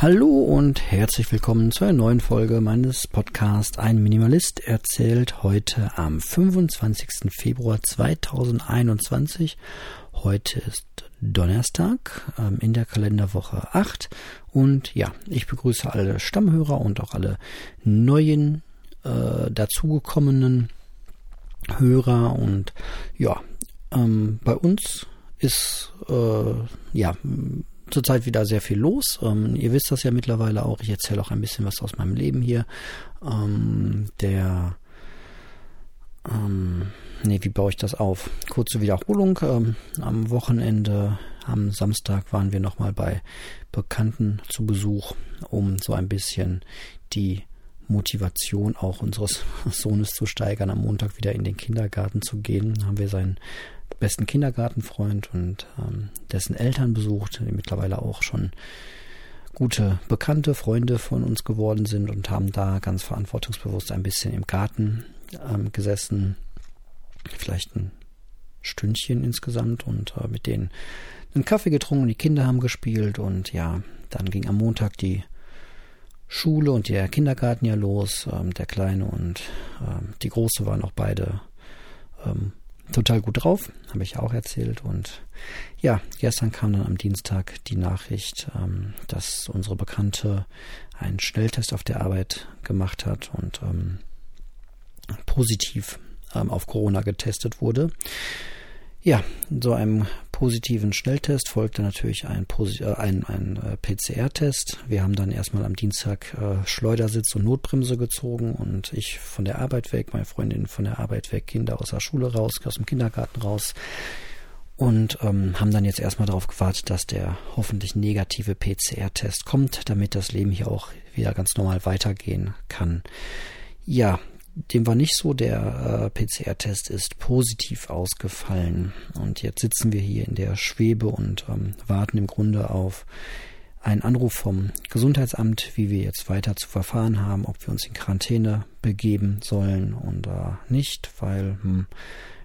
Hallo und herzlich willkommen zu einer neuen Folge meines Podcasts Ein Minimalist erzählt heute am 25. Februar 2021. Heute ist Donnerstag ähm, in der Kalenderwoche 8 und ja, ich begrüße alle Stammhörer und auch alle neuen äh, dazugekommenen Hörer und ja, ähm, bei uns ist äh, ja zurzeit wieder sehr viel los. Ähm, ihr wisst das ja mittlerweile auch. Ich erzähle auch ein bisschen was aus meinem Leben hier. Ähm, der ähm, nee, wie baue ich das auf? Kurze Wiederholung. Ähm, am Wochenende, am Samstag waren wir nochmal bei Bekannten zu Besuch, um so ein bisschen die Motivation auch unseres Sohnes zu steigern, am Montag wieder in den Kindergarten zu gehen. Haben wir seinen besten Kindergartenfreund und ähm, dessen Eltern besucht, die mittlerweile auch schon gute bekannte Freunde von uns geworden sind und haben da ganz verantwortungsbewusst ein bisschen im Garten ähm, gesessen, vielleicht ein Stündchen insgesamt und äh, mit denen einen Kaffee getrunken, die Kinder haben gespielt und ja, dann ging am Montag die Schule und der Kindergarten ja los. Ähm, der Kleine und ähm, die Große waren auch beide ähm, total gut drauf, habe ich auch erzählt. Und ja, gestern kam dann am Dienstag die Nachricht, ähm, dass unsere Bekannte einen Schnelltest auf der Arbeit gemacht hat und ähm, positiv ähm, auf Corona getestet wurde. Ja, so einem positiven Schnelltest folgte natürlich ein, äh, ein, ein äh, PCR-Test. Wir haben dann erstmal am Dienstag äh, Schleudersitz und Notbremse gezogen und ich von der Arbeit weg, meine Freundin von der Arbeit weg, Kinder aus der Schule raus, aus dem Kindergarten raus und ähm, haben dann jetzt erstmal darauf gewartet, dass der hoffentlich negative PCR-Test kommt, damit das Leben hier auch wieder ganz normal weitergehen kann. Ja, dem war nicht so. Der äh, PCR-Test ist positiv ausgefallen. Und jetzt sitzen wir hier in der Schwebe und ähm, warten im Grunde auf einen Anruf vom Gesundheitsamt, wie wir jetzt weiter zu verfahren haben, ob wir uns in Quarantäne begeben sollen oder nicht, weil, hm,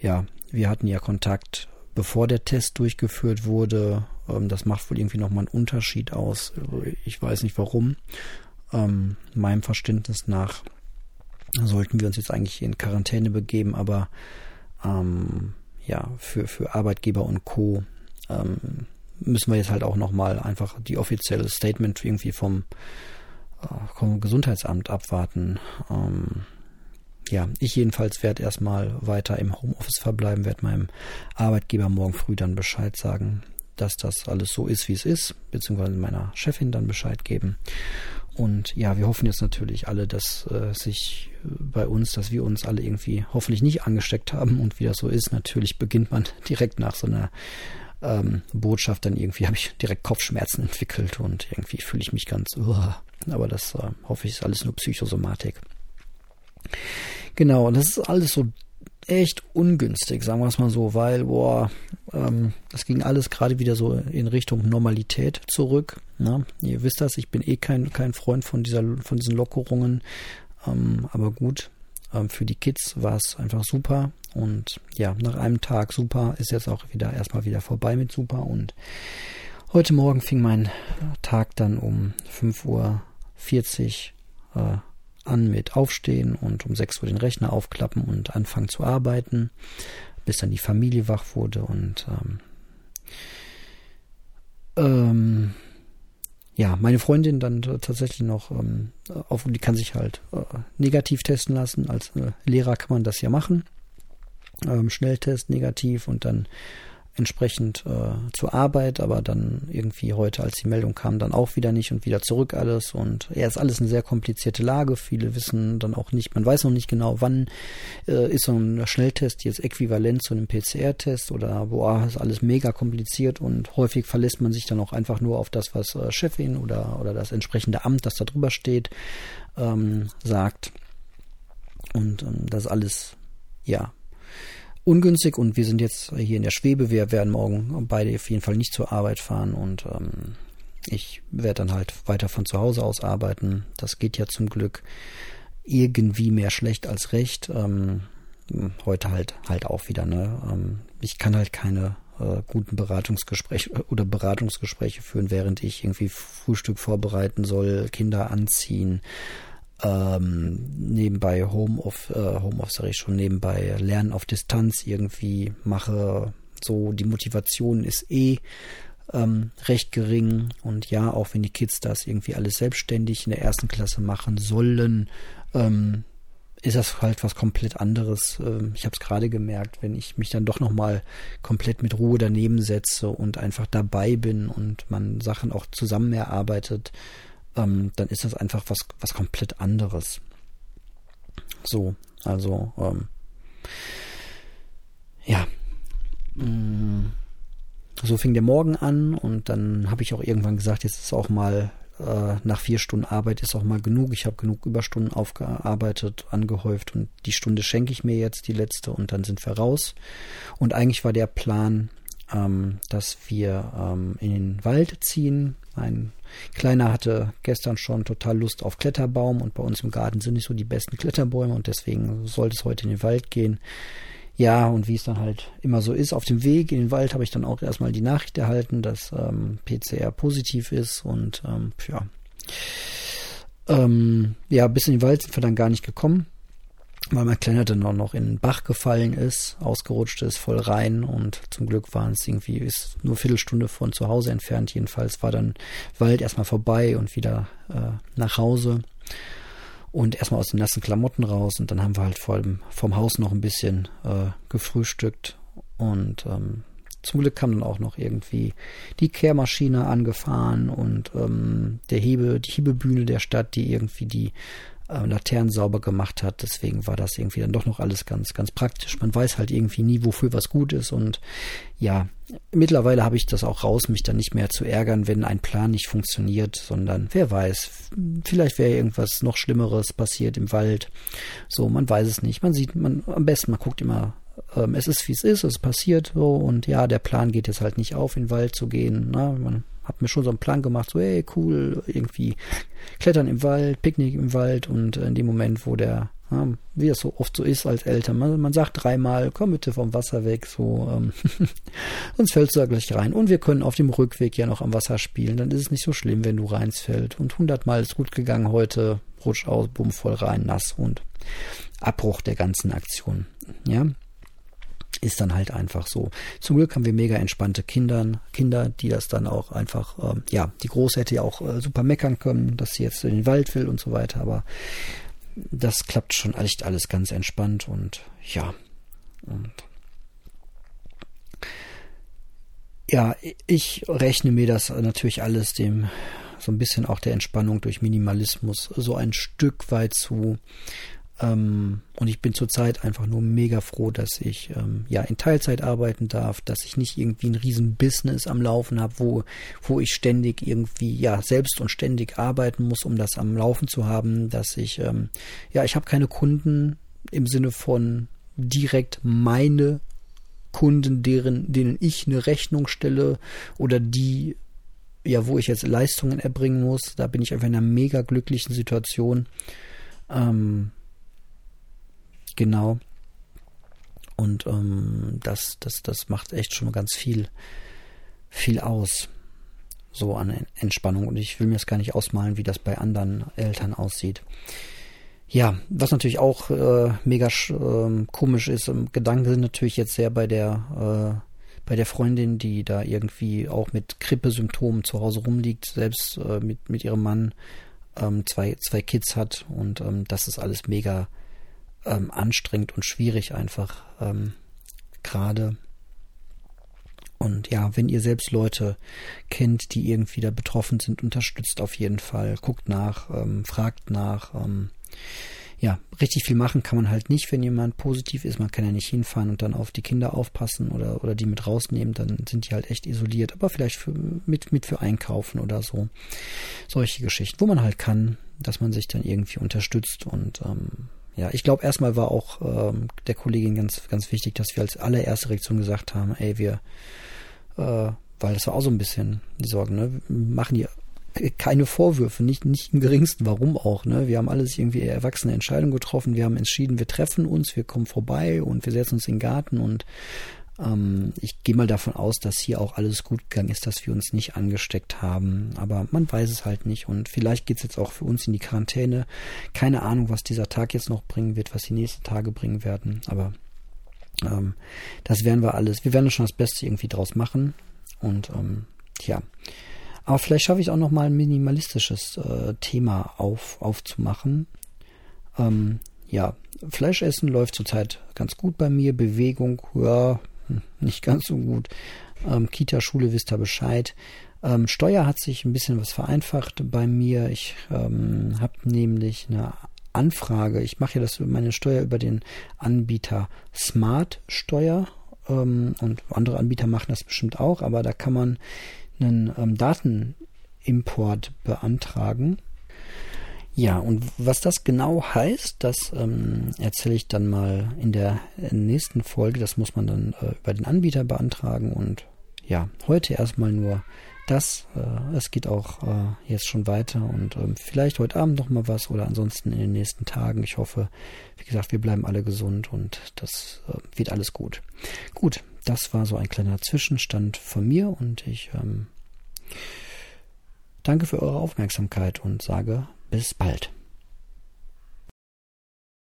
ja, wir hatten ja Kontakt, bevor der Test durchgeführt wurde. Ähm, das macht wohl irgendwie nochmal einen Unterschied aus. Ich weiß nicht warum. Ähm, meinem Verständnis nach sollten wir uns jetzt eigentlich in Quarantäne begeben, aber ähm, ja, für, für Arbeitgeber und Co. Ähm, müssen wir jetzt halt auch nochmal einfach die offizielle Statement irgendwie vom, äh, vom Gesundheitsamt abwarten. Ähm, ja, ich jedenfalls werde erstmal weiter im Homeoffice verbleiben, werde meinem Arbeitgeber morgen früh dann Bescheid sagen, dass das alles so ist, wie es ist, beziehungsweise meiner Chefin dann Bescheid geben. Und ja, wir hoffen jetzt natürlich alle, dass äh, sich bei uns, dass wir uns alle irgendwie hoffentlich nicht angesteckt haben. Und wie das so ist, natürlich beginnt man direkt nach so einer ähm, Botschaft dann irgendwie, habe ich direkt Kopfschmerzen entwickelt und irgendwie fühle ich mich ganz, uh, aber das äh, hoffe ich ist alles nur Psychosomatik. Genau, und das ist alles so echt ungünstig, sagen wir es mal so, weil, boah, ähm, das ging alles gerade wieder so in Richtung Normalität zurück. Ne? Ihr wisst das, ich bin eh kein, kein Freund von dieser, von diesen Lockerungen. Ähm, aber gut, ähm, für die Kids war es einfach super. Und ja, nach einem Tag super ist jetzt auch wieder erstmal wieder vorbei mit super. Und heute Morgen fing mein Tag dann um 5.40 Uhr äh, an mit Aufstehen und um 6 Uhr den Rechner aufklappen und anfangen zu arbeiten, bis dann die Familie wach wurde und ähm, ähm, ja, meine Freundin dann tatsächlich noch ähm, auf, die kann sich halt äh, negativ testen lassen. Als äh, Lehrer kann man das ja machen. Ähm, Schnelltest negativ und dann entsprechend äh, zur Arbeit, aber dann irgendwie heute, als die Meldung kam, dann auch wieder nicht und wieder zurück alles. Und ja, ist alles eine sehr komplizierte Lage. Viele wissen dann auch nicht, man weiß noch nicht genau, wann äh, ist so ein Schnelltest jetzt äquivalent zu einem PCR-Test oder boah, ist alles mega kompliziert und häufig verlässt man sich dann auch einfach nur auf das, was äh, Chefin oder, oder das entsprechende Amt, das da drüber steht, ähm, sagt. Und ähm, das alles, ja, ungünstig und wir sind jetzt hier in der Schwebe. Wir werden morgen beide auf jeden Fall nicht zur Arbeit fahren und ähm, ich werde dann halt weiter von zu Hause aus arbeiten. Das geht ja zum Glück irgendwie mehr schlecht als recht. Ähm, heute halt halt auch wieder. Ne? Ähm, ich kann halt keine äh, guten Beratungsgespräche oder Beratungsgespräche führen, während ich irgendwie Frühstück vorbereiten soll, Kinder anziehen, ähm, nebenbei Home of äh, Home of sag ich schon nebenbei Lernen auf Distanz irgendwie mache. So die Motivation ist eh ähm, recht gering und ja, auch wenn die Kids das irgendwie alles selbstständig in der ersten Klasse machen sollen, ähm, ist das halt was komplett anderes. Ähm, ich habe es gerade gemerkt, wenn ich mich dann doch nochmal komplett mit Ruhe daneben setze und einfach dabei bin und man Sachen auch zusammen erarbeitet, ähm, dann ist das einfach was, was komplett anderes. So, also, ähm, ja. Mm, so fing der Morgen an und dann habe ich auch irgendwann gesagt, jetzt ist auch mal äh, nach vier Stunden Arbeit ist auch mal genug. Ich habe genug Überstunden aufgearbeitet, angehäuft und die Stunde schenke ich mir jetzt, die letzte, und dann sind wir raus. Und eigentlich war der Plan, ähm, dass wir ähm, in den Wald ziehen. Ein Kleiner hatte gestern schon total Lust auf Kletterbaum und bei uns im Garten sind nicht so die besten Kletterbäume und deswegen sollte es heute in den Wald gehen. Ja, und wie es dann halt immer so ist, auf dem Weg in den Wald habe ich dann auch erstmal die Nachricht erhalten, dass ähm, PCR positiv ist und ähm, ja. Ähm, ja, bis in den Wald sind wir dann gar nicht gekommen, weil mein Kleiner dann auch noch in den Bach gefallen ist, ausgerutscht ist, voll rein und zum Glück waren es irgendwie, ist nur Viertelstunde von zu Hause entfernt. Jedenfalls war dann Wald erstmal vorbei und wieder äh, nach Hause und erstmal aus den nassen Klamotten raus und dann haben wir halt vor allem vom Haus noch ein bisschen äh, gefrühstückt und ähm, zum Glück kam dann auch noch irgendwie die Kehrmaschine angefahren und ähm, der Hebe, die Hebebühne der Stadt, die irgendwie die äh, Laternen sauber gemacht hat. Deswegen war das irgendwie dann doch noch alles ganz, ganz praktisch. Man weiß halt irgendwie nie, wofür was gut ist. Und ja, mittlerweile habe ich das auch raus, mich dann nicht mehr zu ärgern, wenn ein Plan nicht funktioniert, sondern wer weiß, vielleicht wäre irgendwas noch Schlimmeres passiert im Wald. So, man weiß es nicht. Man sieht, man am besten, man guckt immer ähm, es ist wie es ist, es passiert so und ja, der Plan geht jetzt halt nicht auf, in den Wald zu gehen. Na, ne? man hab mir schon so einen Plan gemacht, so, hey, cool, irgendwie klettern im Wald, Picknick im Wald und in dem Moment, wo der, ja, wie es so oft so ist als Eltern, man, man sagt dreimal, komm bitte vom Wasser weg, so, ähm, sonst fällst du da gleich rein. Und wir können auf dem Rückweg ja noch am Wasser spielen, dann ist es nicht so schlimm, wenn du reinsfällt. Und hundertmal ist gut gegangen heute, rutsch aus, bumm, voll rein, nass und Abbruch der ganzen Aktion, ja ist dann halt einfach so. Zum Glück haben wir mega entspannte Kinder, Kinder, die das dann auch einfach, ähm, ja, die Große hätte ja auch äh, super meckern können, dass sie jetzt in den Wald will und so weiter, aber das klappt schon echt alles ganz entspannt und ja. Und ja, ich rechne mir das natürlich alles dem so ein bisschen auch der Entspannung durch Minimalismus so ein Stück weit zu. Ähm, und ich bin zurzeit einfach nur mega froh, dass ich ähm, ja in Teilzeit arbeiten darf, dass ich nicht irgendwie ein riesen Business am Laufen habe, wo, wo ich ständig irgendwie ja selbst und ständig arbeiten muss, um das am Laufen zu haben, dass ich ähm, ja ich habe keine Kunden im Sinne von direkt meine Kunden, deren, denen ich eine Rechnung stelle oder die ja, wo ich jetzt Leistungen erbringen muss, da bin ich einfach in einer mega glücklichen Situation. Ähm, Genau. Und ähm, das, das, das macht echt schon ganz viel, viel aus. So an Entspannung. Und ich will mir das gar nicht ausmalen, wie das bei anderen Eltern aussieht. Ja, was natürlich auch äh, mega äh, komisch ist, ähm, Gedanken sind natürlich jetzt sehr bei der äh, bei der Freundin, die da irgendwie auch mit Grippesymptomen zu Hause rumliegt, selbst äh, mit, mit ihrem Mann ähm, zwei, zwei Kids hat und ähm, das ist alles mega ähm, anstrengend und schwierig einfach ähm, gerade. Und ja, wenn ihr selbst Leute kennt, die irgendwie da betroffen sind, unterstützt auf jeden Fall, guckt nach, ähm, fragt nach. Ähm, ja, richtig viel machen kann man halt nicht, wenn jemand positiv ist. Man kann ja nicht hinfahren und dann auf die Kinder aufpassen oder, oder die mit rausnehmen, dann sind die halt echt isoliert. Aber vielleicht für, mit, mit für Einkaufen oder so. Solche Geschichten, wo man halt kann, dass man sich dann irgendwie unterstützt und ähm, ja, ich glaube, erstmal war auch ähm, der Kollegin ganz, ganz wichtig, dass wir als allererste Reaktion gesagt haben, ey, wir, äh, weil das war auch so ein bisschen die Sorgen, ne? Wir machen hier keine Vorwürfe, nicht, nicht im geringsten, warum auch, ne? Wir haben alles irgendwie erwachsene Entscheidungen getroffen, wir haben entschieden, wir treffen uns, wir kommen vorbei und wir setzen uns in den Garten und Ähm, ich gehe mal davon aus, dass hier auch alles gut gegangen ist, dass wir uns nicht angesteckt haben. Aber man weiß es halt nicht. Und vielleicht geht es jetzt auch für uns in die Quarantäne. Keine Ahnung, was dieser Tag jetzt noch bringen wird, was die nächsten Tage bringen werden. Aber ähm, das werden wir alles. Wir werden schon das Beste irgendwie draus machen. Und ähm, ja. Aber vielleicht schaffe ich auch noch mal ein minimalistisches äh, Thema auf, aufzumachen. Ähm, ja, Fleischessen läuft zurzeit ganz gut bei mir. Bewegung, ja, nicht ganz so gut. Ähm, Kita, Schule, wisst ihr Bescheid. Ähm, Steuer hat sich ein bisschen was vereinfacht bei mir. Ich ähm, habe nämlich eine Anfrage. Ich mache ja das meine Steuer über den Anbieter Smart Steuer ähm, und andere Anbieter machen das bestimmt auch, aber da kann man einen ähm, Datenimport beantragen ja, und was das genau heißt, das ähm, erzähle ich dann mal in der nächsten Folge. Das muss man dann äh, über den Anbieter beantragen. Und ja, heute erstmal nur das. Äh, es geht auch äh, jetzt schon weiter und ähm, vielleicht heute Abend noch mal was oder ansonsten in den nächsten Tagen. Ich hoffe, wie gesagt, wir bleiben alle gesund und das äh, wird alles gut. Gut, das war so ein kleiner Zwischenstand von mir und ich ähm, danke für eure Aufmerksamkeit und sage bis bald.